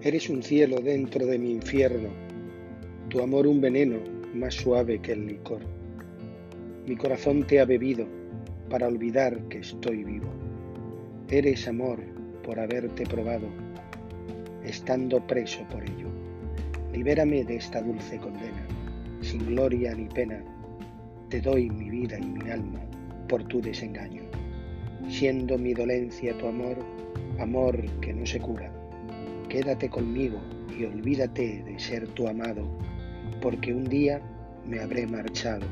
Eres un cielo dentro de mi infierno, tu amor un veneno más suave que el licor. Mi corazón te ha bebido para olvidar que estoy vivo. Eres amor por haberte probado, estando preso por ello. Libérame de esta dulce condena, sin gloria ni pena. Te doy mi vida y mi alma por tu desengaño, siendo mi dolencia tu amor, amor que no se cura. Quédate conmigo y olvídate de ser tu amado, porque un día me habré marchado